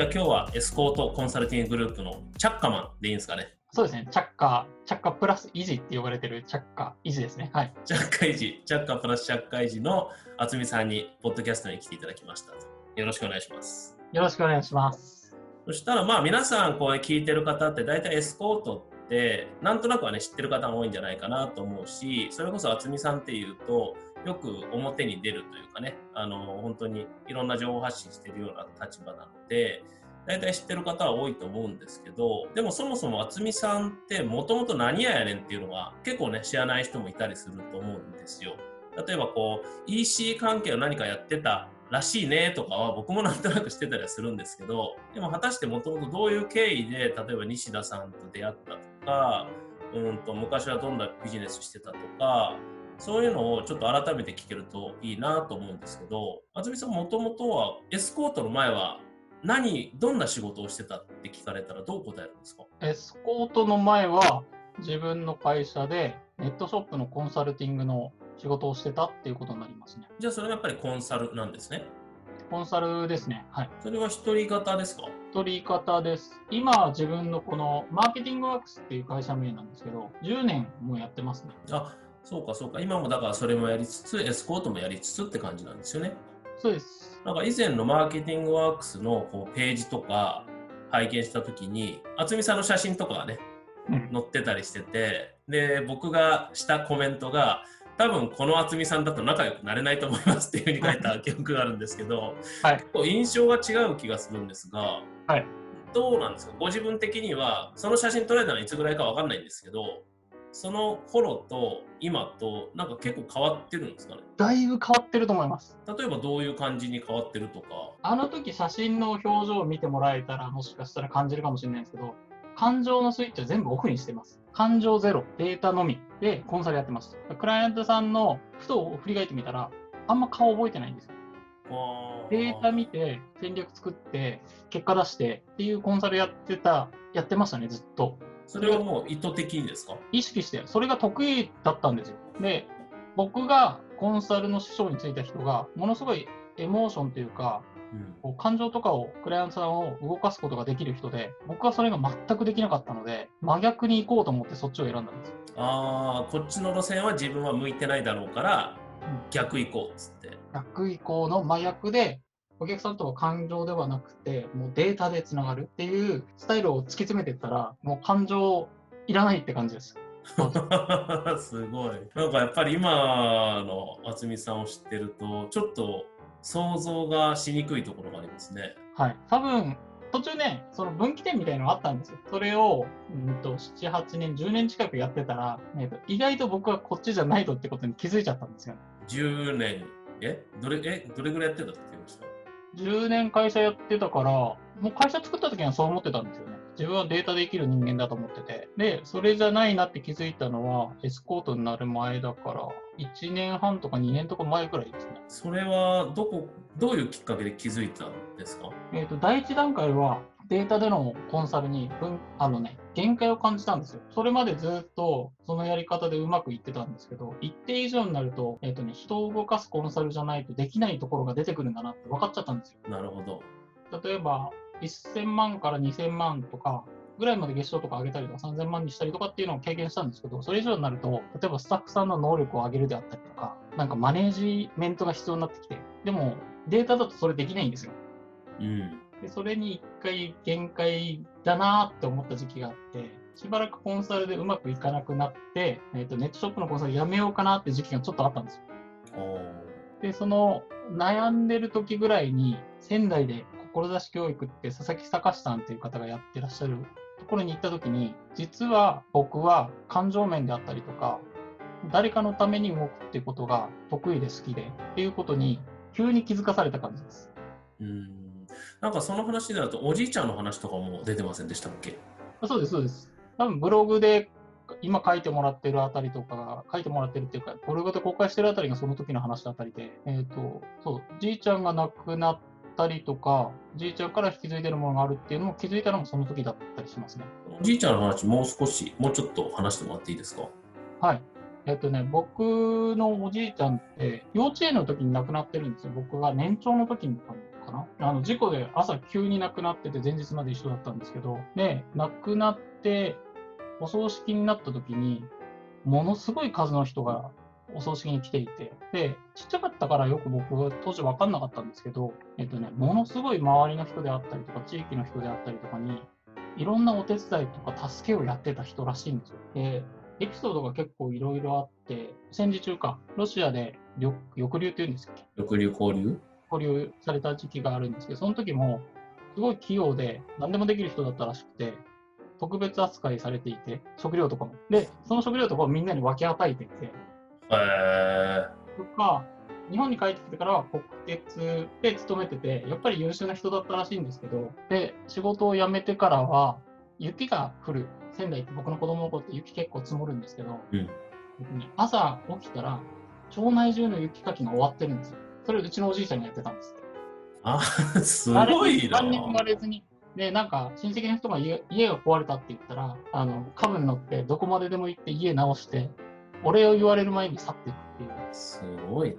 では今日はエスコートコンサルティンググループのチャッカマンでいいんですかね。そうですね、チャッカー、チャッカープラス維持って呼ばれてるチャッカー維持ですね。はい。チャッカ維持、チャッカプラスチャッカ維持の渥美さんに、ポッドキャストに来ていただきました。よろしくお願いします。よろしくお願いします。そしたらまあ皆さんこれ聞いてる方って大体エスコートってなんとなくはね知ってる方も多いんじゃないかなと思うしそれこそ渥美さんっていうとよく表に出るというかねあの本当にいろんな情報発信してるような立場なので大体知ってる方は多いと思うんですけどでもそもそも渥美さんってもともと何ややねんっていうのは結構ね知らない人もいたりすると思うんですよ。例えばこう EC 関係を何かやってたらしいねとかは僕もなんとなくしてたりはするんですけどでも果たしてもともとどういう経緯で例えば西田さんと出会ったとかうんと昔はどんなビジネスしてたとかそういうのをちょっと改めて聞けるといいなと思うんですけど渥美さんもともとはエスコートの前は何どんな仕事をしてたって聞かれたらどう答えるんですか？エスコートの前は自分の会社でネットショップのコンサルティングの仕事をしてたっていうことになりますね。じゃあそれはやっぱりコンサルなんですね？コンサルですね。はい。それは一人型ですか？取り方です。今、自分のこのマーケティングワークスっていう会社名なんですけど、10年もうやってますね。あそうかそうか。今もだからそれもやりつつエスコートもやりつつって感じなんですよね。そうです。なんか以前のマーケティングワークスのこうページとか拝見したときに、渥美さんの写真とかがね、うん。載ってたりしてて、で、僕がしたコメントが、多分この渥美さんだと仲良くなれないと思いますっていうふうに書いた記憶があるんですけど、はい。結構印象が違う気がするんですが、はい。どうなんですか？ご自分的には、その写真撮られたのはいつぐらいかわかんないんですけど、その頃と今となんか結構変わってるんですかね？だいぶ変わってると思います。例えばどういう感じに変わってるとか、あの時写真の表情を見てもらえたらもしかしたら感じるかもしれないんですけど、感情のスイッチは全部オフにしてます。感情ゼロ、データのみでコンサルやってます。クライアントさんのふと振り返ってみたら、あんま顔覚えてないんですよ。データ見て、戦略作って、結果出してっていうコンサルやってた、やってましたね、ずっと。それはもう意図的にですか？意識して、それが得意だったんですよ。で、僕がコンサルの師匠についた人が、ものすごいエモーションというか、うんこう感情とかをクライアントさんを動かすことができる人で、僕はそれが全くできなかったので、真逆に行こうと思ってそっちを選んだんですよ。ああこっちの路線は自分は向いてないだろうからうん逆行こうっつって逆移行の真逆で、お客さんとは感情ではなくて、もうデータでつながるっていうスタイルを突き詰めていったら、もう感情いらないって感じです。すごいなんかやっぱり今の渥美さんを知ってるとちょっと想像がしにくいところがありますねはい。多分、途中ね、その分岐点みたいなのがあったんですよ。それを、うんと、7、8年、10年近くやってたら、えーと意外と僕はこっちじゃないとってことに気づいちゃったんですよ。10年え？どれえ？どれぐらいやってたって言いました？10年会社やってたから、もう会社作った時にはそう思ってたんですよね。自分はデータで生きる人間だと思ってて。で、それじゃないなって気づいたのは、エスコートになる前だから、1年半とか2年とか前くらいですね。それはどこどういうきっかけで気づいたんですか？えっ、と、第一段階は、データでのコンサルに分、あのね、限界を感じたんですよ。それまでずっとそのやり方でうまくいってたんですけど、一定以上になると、えっ、とね、人を動かすコンサルじゃないとできないところが出てくるんだなって分かっちゃったんですよ。なるほど例えば、1000万から2000万とか、ぐらいまで月賞とか上げたりとか3000万にしたりとかっていうのを経験したんですけど、それ以上になると、例えばスタッフさんの能力を上げるであったりとか、なんかマネージメントが必要になってきて、でもデータだとそれできないんですよ。うんでそれに一回限界だなって思った時期があって、しばらくコンサルでうまくいかなくなって、えー、とネットショップのコンサルやめようかなって時期がちょっとあったんですよ。で、その悩んでる時ぐらいに、仙台で志教育って佐々木隆さんっていう方がやってらっしゃるところに行った時に、実は僕は感情面であったりとか、誰かのために動くっていうことが得意で好きでっていうことに急に気づかされた感じです。うんなんかその話でだとおじいちゃんの話とかも出てませんでしたっけ？あそうです、そうです。多分ブログで今書いてもらってるあたりとかが、書いてもらってるっていうか、ブログで公開してるあたりがその時の話だったりで、えっ、と、そう、じいちゃんが亡くなったりとか、じいちゃんから引き継いでるものがあるっていうのも気づいたのもその時だったりしますね。おじいちゃんの話もう少しもうちょっと話してもらっていいですか？はい。えっとね、僕のおじいちゃんって、幼稚園の時に亡くなってるんですよ。僕が年長の時にかな。あの事故で朝急に亡くなってて前日まで一緒だったんですけど、で、亡くなってお葬式になった時に、ものすごい数の人がお葬式に来ていて、で、ちっちゃかったからよく僕当時分かんなかったんですけど、えっとね、ものすごい周りの人であったりとか、地域の人であったりとかに、いろんなお手伝いとか助けをやってた人らしいんですよ。で、エピソードが結構いろいろあって、戦時中か、ロシアで抑抑留っていうんですっけ？抑留交流？保留された時期があるんですけど、その時も、すごい器用で、何でもできる人だったらしくて、特別扱いされていて、食料とかも。で、その食料とかをみんなに分け与えていて、へとか、日本に帰ってきてからは国鉄で勤めてて、やっぱり優秀な人だったらしいんですけど、で、仕事を辞めてからは、雪が降る。仙台って僕の子供の頃って雪結構積もるんですけど、うん朝起きたら、町内中の雪かきが終わってるんですよ。それうちのおじいちゃんがやってたんです。あ、すごいな。何にも言われずに。で、なんか、親戚の人が家家が壊れたって言ったら、あの、カブに乗って、どこまででも行って家直して、お礼を言われる前に去っていくっていう。すごい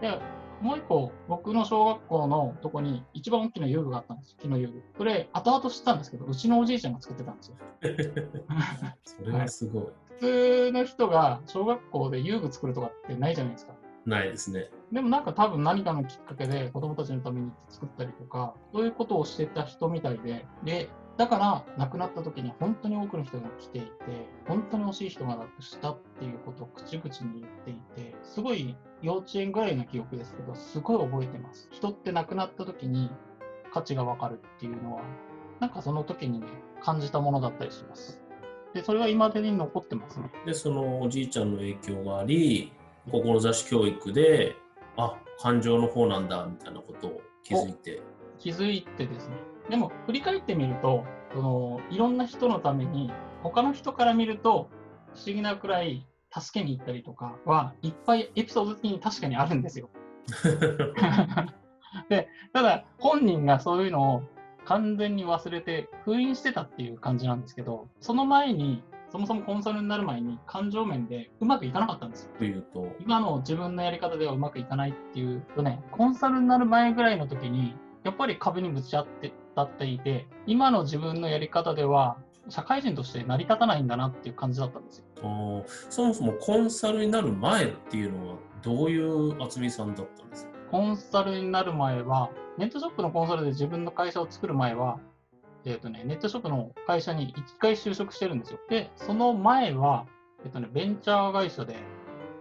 な。で、もう一個、僕の小学校のとこに一番大きな遊具があったんですよ、木の遊具。それ、後々知ったんですけど、うちのおじいちゃんが作ってたんですよ。それはすごい。普通の人が小学校で遊具作るとかってないじゃないですか。ないですね。でもなんか多分何かのきっかけで子供たちのために作ったりとか、そういうことをしてた人みたいで、で、だから亡くなった時に本当に多くの人が来ていて、本当に惜しい人が亡くしたっていうことを口々に言っていて、すごい幼稚園ぐらいの記憶ですけど、すごい覚えてます。人って亡くなった時に価値がわかるっていうのは、なんかその時にね、感じたものだったりします。で、それは今までに残ってますね。で、そのおじいちゃんの影響があり、志教育で、あ、感情の方なんだ、みたいなことを気づいて。気づいてですね。でも、振り返ってみると、そのいろんな人のために、他の人から見ると、不思議なくらい助けに行ったりとかはいっぱいエピソード的に確かにあるんですよ。で、ただ、本人がそういうのを完全に忘れて封印してたっていう感じなんですけど、その前に、そもそもコンサルになる前に感情面でうまくいかなかったんですよ。というと、今の自分のやり方ではうまくいかないっていうとね、コンサルになる前ぐらいの時に、やっぱり壁にぶち当ってたっていて、今の自分のやり方では、社会人として成り立たないんだなっていう感じだったんですよ。そもそもコンサルになる前っていうのは、どういう渥美さんだったんですか？コンサルになる前は、ネットショップのコンサルで自分の会社を作る前は、えっ、とね、ネットショップの会社に1回就職してるんですよ。で、その前は、えっ、とね、ベンチャー会社で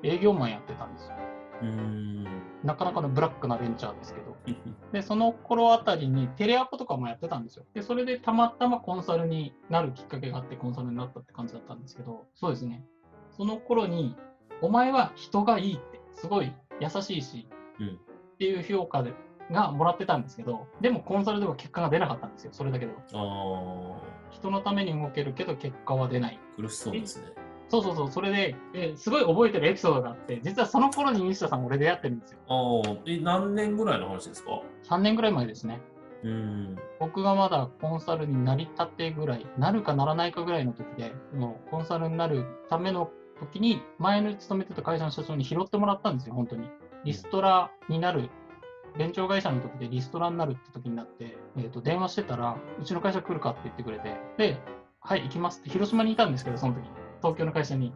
営業マンやってたんですよ。うーん。なかなかのブラックなベンチャーですけど。で、その頃あたりにテレアポとかもやってたんですよ。で、それでたまたまコンサルになるきっかけがあってコンサルになったって感じだったんですけど、そうですね。その頃に、お前は人がいいって、すごい優しいし、うんっていう評価でがもらってたんですけど、でもコンサルでは結果が出なかったんですよ、それだけでは。あ人のために動けるけど結果は出ない。あ、苦しそうですね。そうそうそう、それで、えすごい覚えてるエピソードがあって、実はその頃に西田さん俺出会ってるんですよ。ああ、え、何年ぐらいの話ですか？3年ぐらい前ですね。うーん。僕がまだコンサルになりたてぐらい、なるかならないかぐらいの時で、もうコンサルになるための時に、前の勤めてた会社の社長に拾ってもらったんですよ、本当に。リストラになる、弁償会社の時でリストラになるって時になって、えー、と電話してたら、うちの会社来るかって言ってくれて、で、はい、行きますって、広島にいたんですけど、その時、東京の会社に。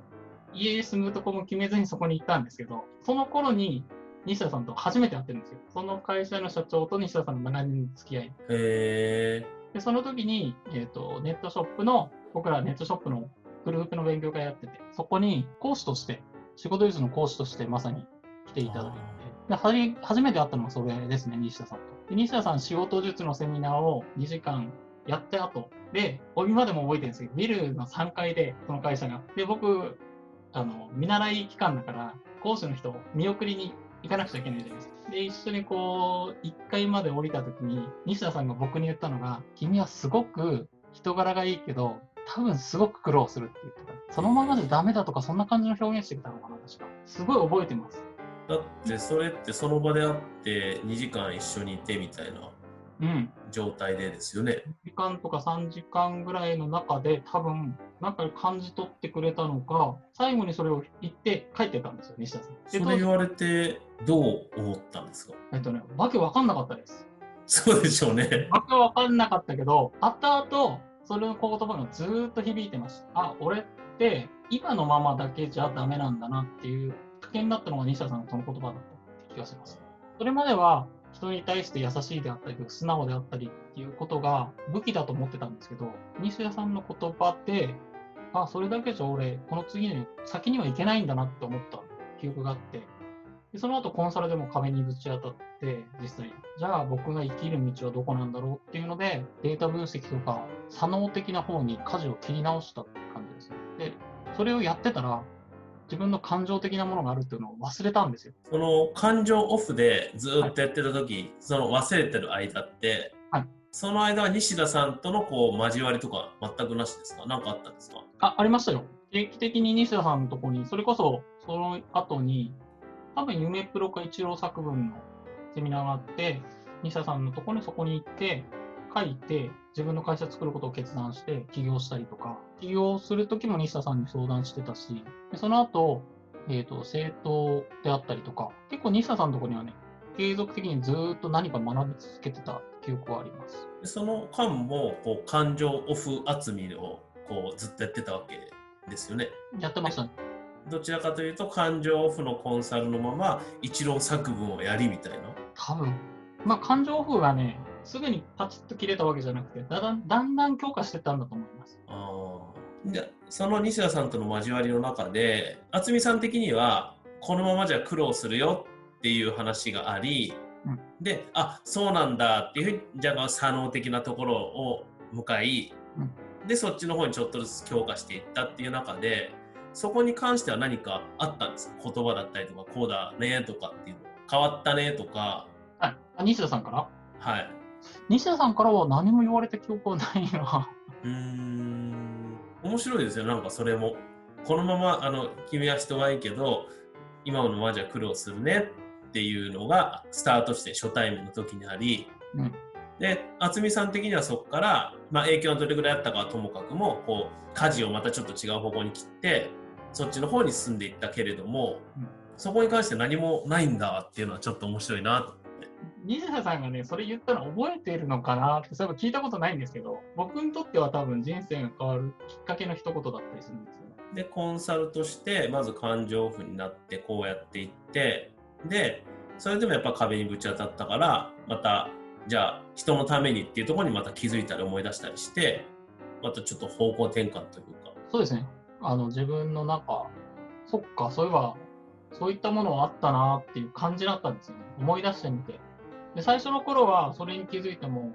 家住むとこも決めずにそこに行ったんですけど、その頃に西田さんと初めて会ってるんですよ。その会社の社長と西田さんの長年の付き合い。へえ。で、その時に、えっ、と、ネットショップの、僕らネットショップのグループの勉強会やってて、そこに講師として、仕事術の講師としてまさに来ていただいて、で初めて会ったのがそれですね、西田さんと。で西田さん、仕事術のセミナーを2時間やった後で、今でも覚えてるんですけど、ビルの3階で、その会社が。で、僕、あの、見習い期間だから、講師の人を見送りに行かなくちゃいけないじゃないですか。で、一緒にこう、1階まで降りた時に、西田さんが僕に言ったのが、君はすごく人柄がいいけど、多分すごく苦労するって言ってた。そのままでダメだとか、そんな感じの表現してきたのかな、確か。すごい覚えてます。だってそれってその場で会って2時間一緒にいてみたいなうん。状態でですよね。2時間とか3時間ぐらいの中で、多分、なんか感じ取ってくれたのか、最後にそれを言って帰ってたんですよ、西田さん。それ言われて、どう思ったんですか？えっとね、わけわかんなかったです。そうでしょうね。わけわかんなかったけど、後々、それの言葉がずーっと響いてました。あ、俺って今のままだけじゃダメなんだなっていう、危険だったのが西田さんのその言葉だった気がします。それまでは人に対して優しいであったり、素直であったりっていうことが武器だと思ってたんですけど、西田さんの言葉で、あ、それだけじゃ俺、この次に先にはいけないんだなって思った記憶があって、でその後コンサルでも壁にぶち当たって、実際、じゃあ僕が生きる道はどこなんだろうっていうので、データ分析とか、左脳的な方に舵を切り直したって感じです。で、それをやってたら、自分の感情的なものがあるっていうのを忘れたんですよ。その感情オフでずっとやってた時、その忘れてる間って、はいその間は西田さんとのこう交わりとか全くなしですか？何かあったんですか？あ、ありましたよ。定期的に西田さんのとこに、それこそその後に、多分夢プロか一郎作文のセミナーがあって、西田さんのとこにそこに行って、書いて、自分の会社作ることを決断して起業したりとか、起業するときも西田さんに相談してたし、でその後、えっ、と、政党であったりとか、結構西田さんのとこにはね、継続的にずーっと何か学び続けてた記憶はあります。でその間もこう感情オフ厚みをこうずっとやってたわけですよね？やってましたね。どちらかというと感情オフのコンサルのまま一郎作文をやりみたいな？多分まあ感情オフがね、すぐにパチッと切れたわけじゃなくて、だんだんだんだん強化してったんだと思います。あその西田さんとの交わりの中で渥美さん的にはこのままじゃ苦労するよっていう話があり、うん。であそうなんだっていうふうにじゃあ左脳的なところを向かい、でそっちの方にちょっとずつ強化していったっていう中でそこに関しては何かあったんですか？言葉だったりとかこうだねとかっていうの。変わったねとか。はい。あ西田さんから？はい西田さんからは何も言われた記憶はないな。うーん。面白いですよ。なんかそれもこのままあの君は人はいいけど今のままじゃ苦労するねっていうのがスタートして初対面の時にあり、うん。で渥美さん的にはそこから、まあ、影響がどれぐらいあったかはともかくもこう舵をまたちょっと違う方向に切ってそっちの方に進んでいったけれども、うん。そこに関して何もないんだっていうのはちょっと面白いなと西田さんがね、それ言ったの覚えているのかなって、そういえば聞いたことないんですけど、僕にとっては多分人生が変わるきっかけの一言だったりするんですよね。でコンサルとしてまず感情オフになってこうやっていってでそれでもやっぱ壁にぶち当たったからまたじゃあ人のためにっていうところにまた気づいたり思い出したりしてまたちょっと方向転換というかそうですね。あの、自分の中、そっか、そういえば、そういったものはあったなっていう感じだったんですよね。思い出してみて。で、最初の頃はそれに気づいても、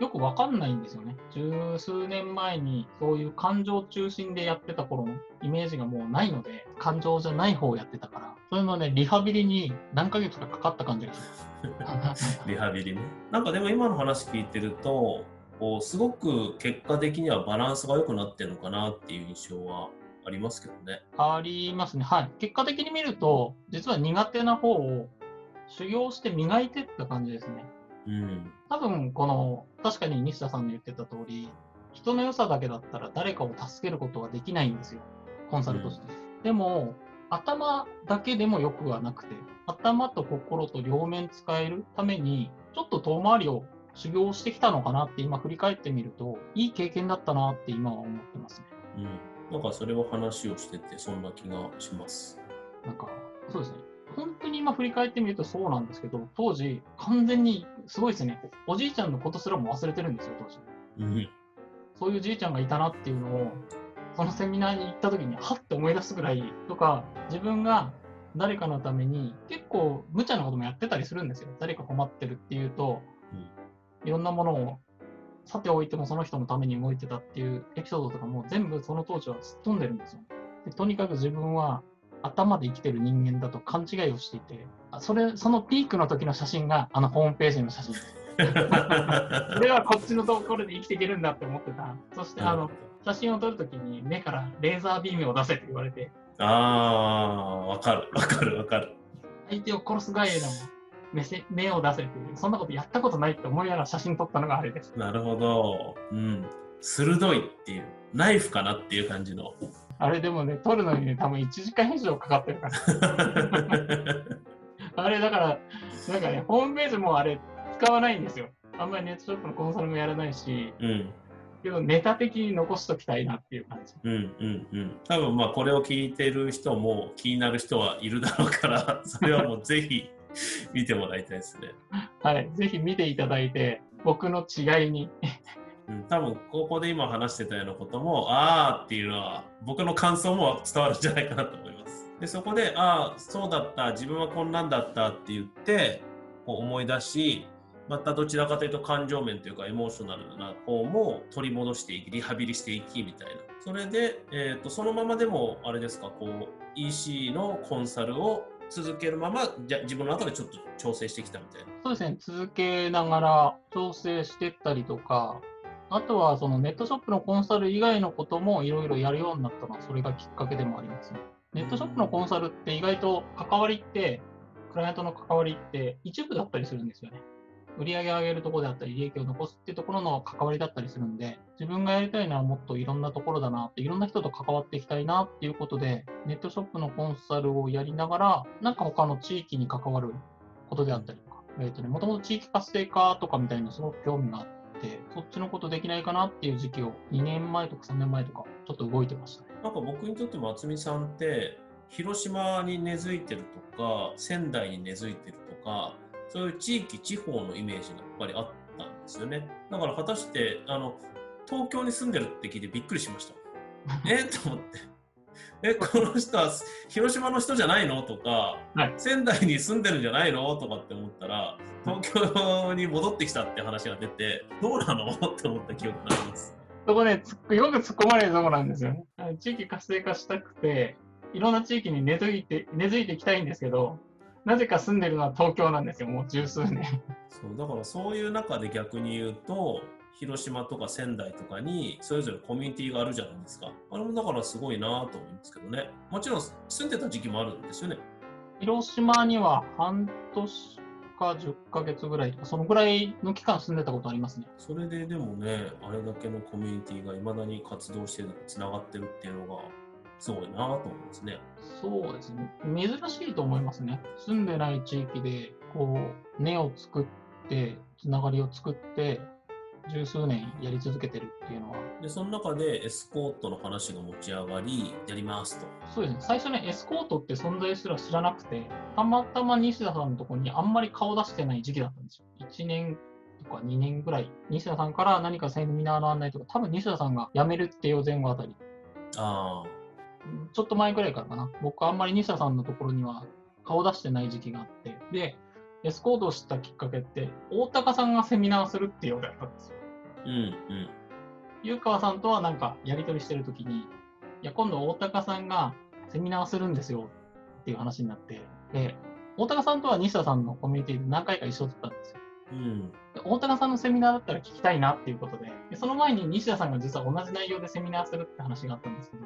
よくわかんないんですよね。十数年前にそういう感情中心でやってた頃のイメージがもうないので、感情じゃない方をやってたから、それのね、リハビリに何ヶ月かかかった感じがします。リハビリねなんかでも今の話聞いてるとこうすごく結果的にはバランスが良くなってるのかなっていう印象はありますけどねありますね。はい。結果的に見ると、実は苦手な方を修行して磨いてった感じですね。うん。多分この確かに西田さんの言ってた通り人の良さだけだったら誰かを助けることはできないんですよ。コンサルとして、でも頭だけでもよくはなくて頭と心と両面使えるためにちょっと遠回りを修行してきたのかなって今振り返ってみるといい経験だったなって今は思ってますね。うん。なんかそれを話をしててそんな気がします。なんかそうですね本当に今振り返ってみるとそうなんですけど当時完全にすごいですねおじいちゃんのことすらも忘れてるんですよ当時うんそういうじいちゃんがいたなっていうのを、そのセミナーに行った時に、はって思い出すぐらいとか、自分が誰かのために、結構無茶なこともやってたりするんですよ。誰か困ってるっていうと、いろんなものを、さておいてもその人のために動いてたっていうエピソードとかも全部その当時はすっ飛んでるんですよ。でとにかく自分は頭で生きてる人間だと勘違いをしていて、あそれ、そのピークの時の写真があのホームページの写真です。俺はこっちのところで生きていけるんだって思ってた。そして、あの、写真を撮るときに目からレーザービームを出せって言われて、ああ、わかる、わかる、わかる。相手を殺すガイエでも目せ目を出せっていう、そんなことやったことないって思いながら写真撮ったのがあれです。なるほど。うん。鋭いっていう、ナイフかなっていう感じの。あれでもね、撮るのにね、多分1時間以上かかってるから。あれだから、なんかね、ホームページもあれ使わないんですよ。あんまりネットショップのコンサルもやらないし、うん。けどネタ的に残しときたいなっていう感じ。うんうんうん。多分まあこれを聞いてる人も気になる人はいるだろうから、それはもうぜひ見てもらいたいですね。はい。ぜひ見ていただいて、僕の違いに。うん、多分ここで今話してたようなことも、あーっていうのは僕の感想も伝わるんじゃないかなと思います。で、そこで、ああ、そうだった、自分はこんなんだったって言って、こう思い出し、またどちらかというと感情面というかエモーショナルな方も取り戻していき、リハビリしていきみたいな。それで、えー、とそのままでも、あれですか、こう、EC のコンサルを続けるまま、じゃ自分の中でちょっと調整してきたみたいな。そうですね。続けながら調整してったりとか、あとはそのネットショップのコンサル以外のこともいろいろやるようになったのは、それがきっかけでもありますね。ネットショップのコンサルって意外と関わりって、クライアントの関わりって一部だったりするんですよね。売り上げ上げるところであったり、利益を残すっていうところの関わりだったりするんで、自分がやりたいのはもっといろんなところだなって、いろんな人と関わっていきたいなっていうことで、ネットショップのコンサルをやりながら、なんか他の地域に関わることであったりとか、えっ、とね、もともと地域活性化とかみたいなすごく興味があって、そっちのことできないかなっていう時期を2年前とか3年前とか、ちょっと動いてましたね。なんか僕にとっても渥美さんって広島に根付いてるとか仙台に根付いてるとかそういう地域地方のイメージがやっぱりあったんですよね。だから果たしてあの東京に住んでるって聞いてびっくりしました。え？と思ってえこの人は広島の人じゃないの？とか、はい仙台に住んでるんじゃないの？とかって思ったら東京に戻ってきたって話が出てどうなの？って思った記憶があります。そこね、よく突っ込まれるとこなんですよね。地域活性化したくて、いろんな地域に根付いて、根付いていきたいんですけど、なぜか住んでるのは東京なんですよ、もう十数年。そうだからそういう中で逆に言うと広島とか仙台とかにそれぞれコミュニティがあるじゃないですかあれもだからすごいなと思うんですけどねもちろん住んでた時期もあるんですよね広島には半年か10ヶ月ぐらいとか、そのぐらいの期間住んでたことありますね。それででもねあれだけのコミュニティがいまだに活動してるつながってるっていうのがすごいなと思うんですねそうですね。珍しいと思いますね。住んでない地域で、こう、根を作って、つながりを作って、十数年やり続けてるっていうのは、でその中でエスコートの話が持ち上がりやりますとそうですね。最初ね、エスコートって存在すら知らなくて、たまたま西田さんのところにあんまり顔出してない時期だったんですよ。1年とか2年ぐらい。西田さんから何かセミナーの案内とか、多分西田さんが辞めるっていう前後あたり、あうんちょっと前ぐらいからかな。僕あんまり西田さんのところには顔出してない時期があって、で、エスコートを知ったきっかけって、大高さんがセミナーするっていうようだったんですよ。あうんうん湯川さんとはなんかやり取りしてるときに、いや、今度大高さんがセミナーするんですよっていう話になって、で、大高さんとは西田さんのコミュニティで何回か一緒だったんですよ。うんで大高さんのセミナーだったら聞きたいなっていうことでで、その前に西田さんが実は同じ内容でセミナーするって話があったんですけど、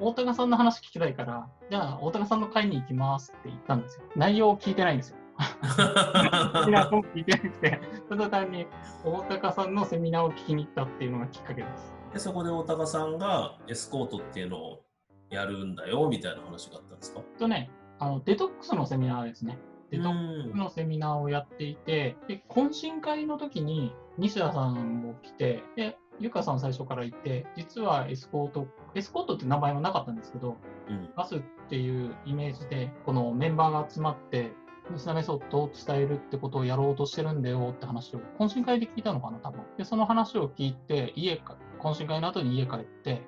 大高さんの話聞きたいから、じゃあ大高さんの会に行きますって言ったんですよ。内容を聞いてないんですよ。セミナーも聞いてなくて、ただ単に大高さんのセミナーを聞きに行ったっていうのがきっかけです。でそこで大高さんがエスコートっていうのをやるんだよみたいな話があったんですか？とね、あのデトックスのセミナーですね。デトックうんスのセミナーをやっていて、で懇親会の時に西田さんも来て、で、ゆかさん最初からいて、実はエスコート、エスコートって名前もなかったんですけど、うんガスっていうイメージで、このメンバーが集まって、西田メソッドを伝えるってことをやろうとしてるんだよって話を、懇親会で聞いたのかな、多分。で、その話を聞いて、家か、懇親会の後に家帰って、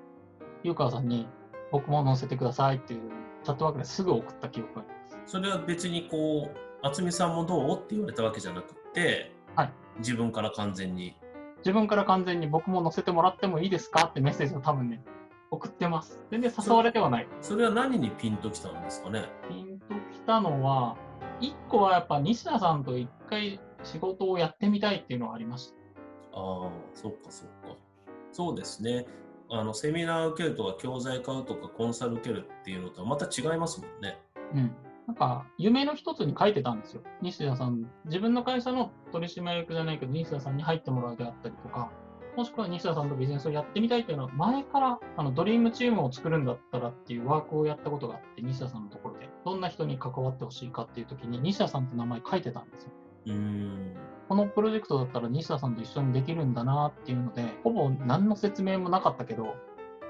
ゆかさんに、僕も載せてくださいっていうチャットワークですぐ送った記憶があります。それは別にこう渥美さんもどう？って言われたわけじゃなくて、はい自分から完全に自分から完全に僕も載せてもらってもいいですかってメッセージを多分ね、送ってます。全然誘われてはない。それは何にピンときたんですかね？ピンときたのは、一個はやっぱ西田さんと一回仕事をやってみたいっていうのがありました。ああそっかそっかそうですねあのセミナー受けるとか教材買うとかコンサル受けるっていうのとはまた違いますもんねうん。なんか、夢の一つに書いてたんですよ。西田さん、自分の会社の取締役じゃないけど、西田さんに入ってもらうであったりとか、もしくは西田さんとビジネスをやってみたいというのは、前からあのドリームチームを作るんだったらっていうワークをやったことがあって、西田さんのところで、どんな人に関わってほしいかっていう時に、西田さんって名前書いてたんですよ。うん。このプロジェクトだったら西田さんと一緒にできるんだなっていうので、ほぼ何の説明もなかったけど、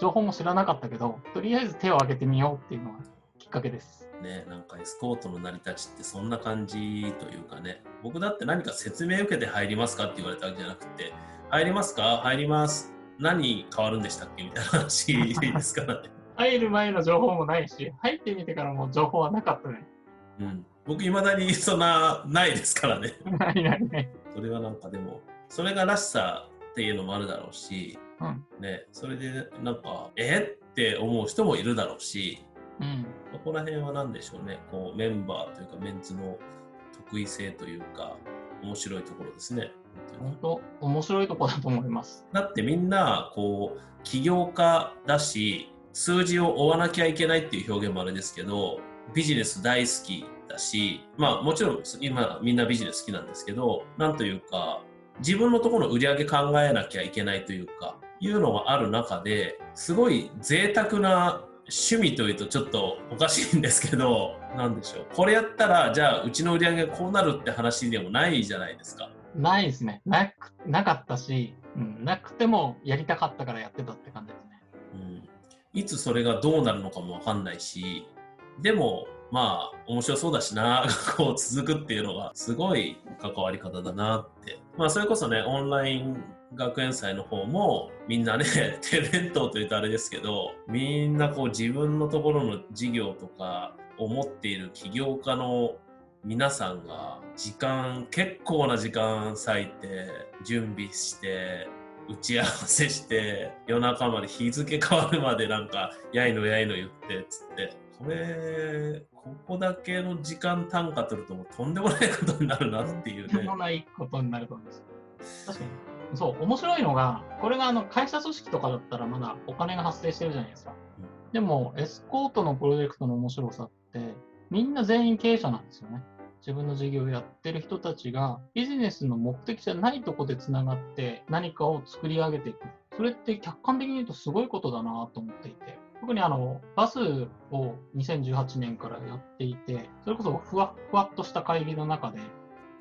情報も知らなかったけど、とりあえず手を挙げてみようっていうのがかけです。ね、なんかエスコートの成り立ちってそんな感じというかね、僕だって何か説明受けて入りますかって言われたわけじゃなくて、入りますか？入ります。何変わるんでしたっけみたいな話ですからね。入る前の情報もないし、入ってみてからも情報はなかったね。うん、僕、いまだにそんなないですからね。ないないね。それはなんかでも、それがらしさっていうのもあるだろうし、うん。ね、それでなんか、え？って思う人もいるだろうし、うん。そこら辺は何でしょうね、こうメンバーというかメンツの得意性というか、面白いところですね。本当、面白いとこだと思います。だってみんな、こう、起業家だし、数字を追わなきゃいけないっていう表現もあれですけど、ビジネス大好きだし、まあもちろん今みんなビジネス好きなんですけど、なんというか、自分のところの売り上げ考えなきゃいけないというか、いうのがある中で、すごい贅沢な趣味というとちょっとおかしいんですけど、なんでしょう。これやったら、じゃあうちの売り上げがこうなるって話でもないじゃないですか。ないですね。なくなかったし、うん、なくてもやりたかったからやってたって感じですね。うん、いつそれがどうなるのかもわかんないし、でも、まあ、面白そうだしな、こう続くっていうのが、すごい関わり方だなって。まあ、それこそね、オンライン学園祭の方も、みんなね、手弁当というとあれですけど、みんなこう自分のところの事業とかを持っている起業家の皆さんが時間結構な時間割いて準備して打ち合わせして夜中まで日付変わるまでなんかやいのやいの言ってっつってこれここだけの時間単価取るともうとんでもないことになるなっていうねとんでもないことになると思います。確かに。そう、面白いのが、これがあの会社組織とかだったらまだお金が発生してるじゃないですか。でも、エスコートのプロジェクトの面白さって、みんな全員経営者なんですよね。自分の事業をやってる人たちがビジネスの目的じゃないとこでつながって何かを作り上げていく。それって客観的に言うとすごいことだなと思っていて。特にあの、バスを2018年からやっていて、それこそふわっふわっとした会議の中で、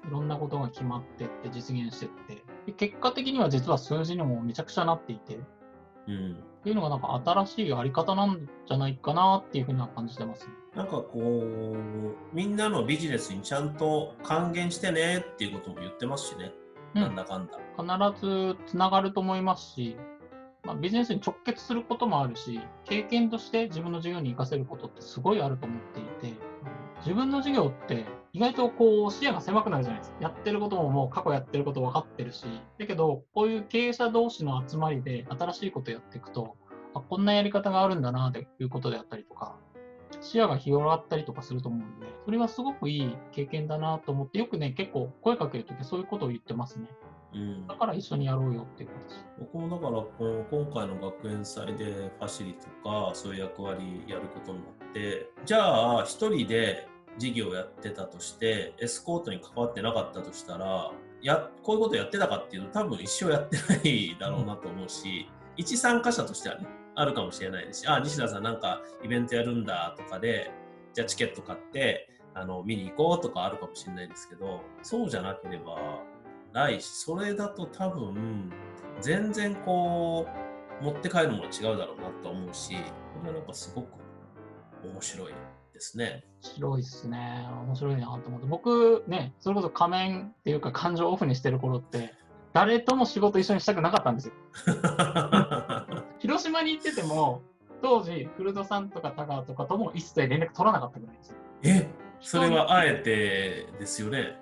いろんなことが決まってって実現してって、で結果的には実は数字にもめちゃくちゃなっていて、うん、っていうのがなんか新しいあり方なんじゃないかなっていうふうには感じてます、ね。なんかこうみんなのビジネスにちゃんと還元してねっていうことも言ってますしね、うん。なんだかんだ。必ずつながると思いますし、まあ、ビジネスに直結することもあるし、経験として自分の事業に活かせることってすごいあると思っていて、自分の事業って意外とこう視野が狭くなるじゃないですか。やってることももう過去やってること分かってるし、だけどこういう経営者同士の集まりで新しいことやっていくと、あこんなやり方があるんだなということであったりとか、視野が広がったりとかすると思うんで、それはすごくいい経験だなと思って、よくね、結構声かけるときはそういうことを言ってますね。うんだから一緒にやろうよっていう形。僕もだからこの今回の学園祭でファシリとかそういう役割やることになってじゃあ一人で事業をやってたとしてエスコートに関わってなかったとしたらやこういうことやってたかっていうと多分一生やってないだろうなと思うし、一参加者としてはねあるかもしれないですしあ西田さんなんかイベントやるんだとかでじゃあチケット買ってあの見に行こうとかあるかもしれないですけどそうじゃなければないしそれだと多分全然こう持って帰るものは違うだろうなと思うしこれはなんかすごく面白い。ですね。面白いですね。面白いなと思って。僕ね、それこそ仮面っていうか感情をオフにしてる頃って、誰とも仕事一緒にしたくなかったんですよ。広島に行ってても、当時、古戸さんとか田川とかとも一切連絡取らなかったぐらいですよ。えそれはあえてですよね。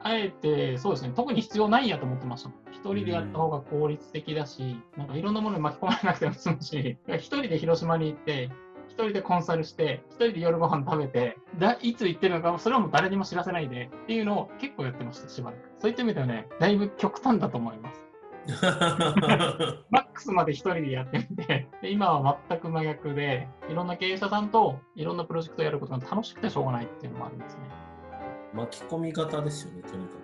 あえて、そうですね、特に必要ないやと思ってました。一人でやった方が効率的だし、なんかいろんなものに巻き込まれなくても済むし、一人で広島に行って、一人でコンサルして、一人で夜ご飯食べて、だいつ行ってるのか、それはもう誰にも知らせないでっていうのを結構やってました、しばらく。そういった意味ではね、だいぶ極端だと思います。マックスまで一人でやってみて、で今は全く真逆で、いろんな経営者さんといろんなプロジェクトをやることが楽しくてしょうがないっていうのもありますね。巻き込み型ですよね、とにか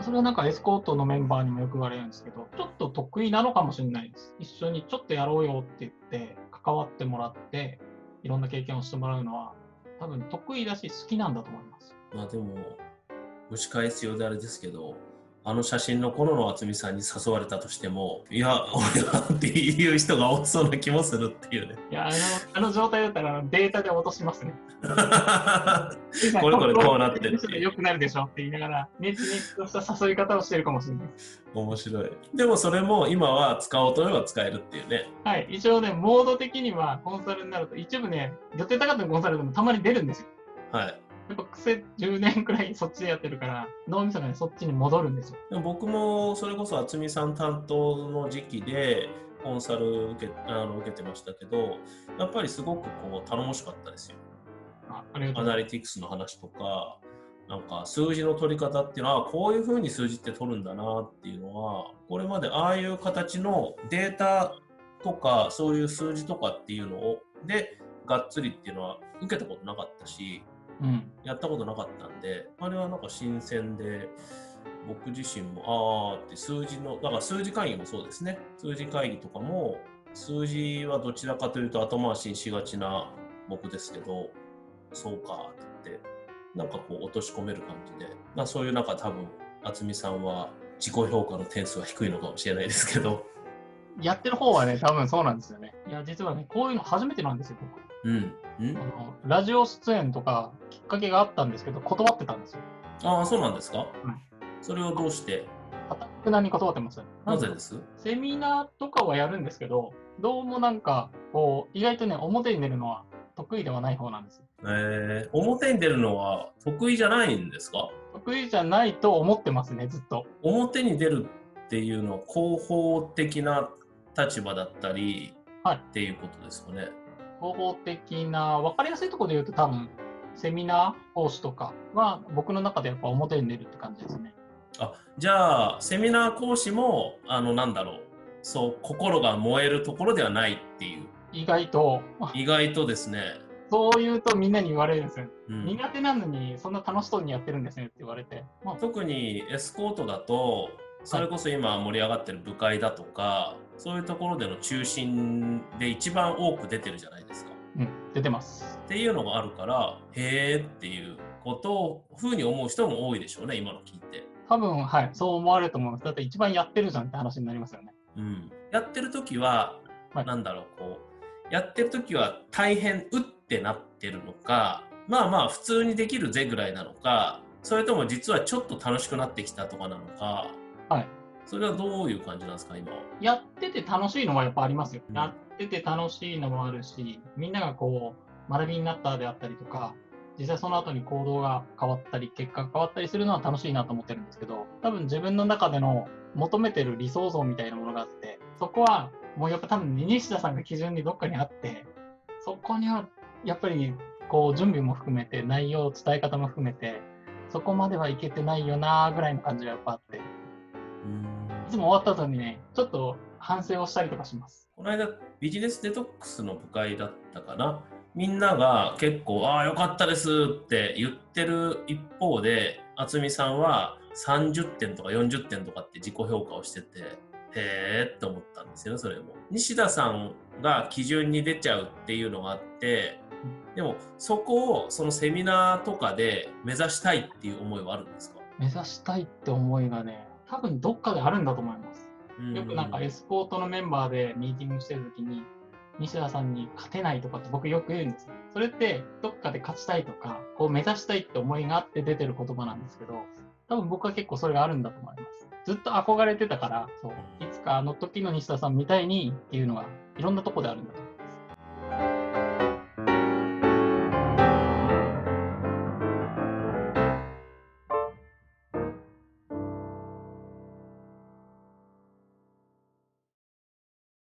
それはなんかエスコートのメンバーにもよく言われるんですけど、ちょっと得意なのかもしれないです。一緒にちょっとやろうよって言って、関わってもらって、いろんな経験をしてもらうのは、多分得意だし好きなんだと思います。まあでも、蒸し返すようであれですけど、あの写真の頃の渥美さんに誘われたとしても、いや、俺はっていう人が多そうな気もするっていうね。いや、あのあの状態だったらデータで落としますね。これこれこうなってるっていう良くなるでしょって言いながら、ネチネチとした誘い方をしてるかもしれない。面白い。でもそれも今は使おうと思えば使えるっていうね。はい、一応ね、モード的にはコンサルになると、一部ね、予定高かったコンサルでもたまに出るんですよ。はい。やっぱ癖10年くらいそっちでやってるから、脳みそがね、そっちに戻るんですよ。でも僕もそれこそ渥美さん担当の時期でコンサル受けあの受けてましたけど、やっぱりすごくこう頼もしかったですよ。あありがとアナリティクスの話とか、なんか数字の取り方っていうのは、こういうふうに数字って取るんだなっていうのは、これまでああいう形のデータとか、そういう数字とかっていうのを、で、がっつりっていうのは受けたことなかったし。やったことなかったんで、あれはなんか新鮮で、僕自身も、あーって数字の、だから数字会議もそうですね。数字会議とかも、数字はどちらかというと後回しにしがちな僕ですけど、そうかって言って、なんかこう落とし込める感じで、まあそういう中多分、渥美さんは自己評価の点数は低いのかもしれないですけど、やってる方はね、多分そうなんですよね。いや、実はね、こういうの初めてなんですよ、僕。うん。うんあのラジオ出演とかきっかけがあったんですけど、断ってたんですよ。ああ、そうなんですか、うんそれをどうして、かたくなに断ってます？なぜです？セミナーとかはやるんですけど、どうもなんか、こう、意外とね、表に出るのは得意ではない方なんですよ。えー、表に出るのは得意じゃないんですか？得意じゃないと思ってますね、ずっと。表に出るっていうのは広報的な立場だったり、はいっていうことですかね？方法的な、分かりやすいところで言うと多分、セミナー講師とかは僕の中でやっぱ表に出るって感じですね。あじゃあセミナー講師もあのなんだろうそう心が燃えるところではないっていう意外と、意外とですね、そう言うとみんなに言われるんですよ。うん苦手なのにそんな楽しそうにやってるんですねって言われて。まあ、特にエスコートだとそれこそ今盛り上がってる部会だとか、そういうところでの中心で一番多く出てるじゃないですか。うん、出てます。っていうのがあるからへーっていうことをふうに思う人も多いでしょうね今の聞いて。多分、はい、そう思われると思います。だって一番やってるじゃんって話になりますよね。うん、やってる時は、はいなんだろうこうやってる時は大変うってなってるのかまあまあ普通にできるぜぐらいなのかそれとも実はちょっと楽しくなってきたとかなのかはい。それはどういう感じなんですか今は？やってて楽しいのはやっぱありますよ。うんやってて楽しいのもあるし、みんながこう、学びになったであったりとか、実際その後に行動が変わったり、結果が変わったりするのは楽しいなと思ってるんですけど、多分自分の中での求めてる理想像みたいなものがあって、そこはもうやっぱ多分西田さんが基準にどっかにあって、そこにはやっぱりこう準備も含めて、内容、伝え方も含めて、そこまではいけてないよなぐらいの感じがやっぱあって、いつも終わった後にね、ちょっと反省をしたりとかします。この間ビジネスデトックスの部会だったかな。みんなが結構「ああよかったです」って言ってる一方で渥美さんは30点とか40点とかって自己評価をしててへえって思ったんですよねそれも。西田さんが基準に出ちゃうっていうのがあってでもそこをそのセミナーとかで目指したいっていう思いはあるんですか？目指したいって思いがね、多分どっかであるんだと思います。うんよくなんかエスコートのメンバーでミーティングしてるときに、西田さんに勝てないとかって僕よく言うんですよ。それってどっかで勝ちたいとか、こう目指したいって思いがあって出てる言葉なんですけど、多分僕は結構それがあるんだと思います。ずっと憧れてたから、そういつかあの時の西田さんみたいにっていうのがいろんなとこであるんだと思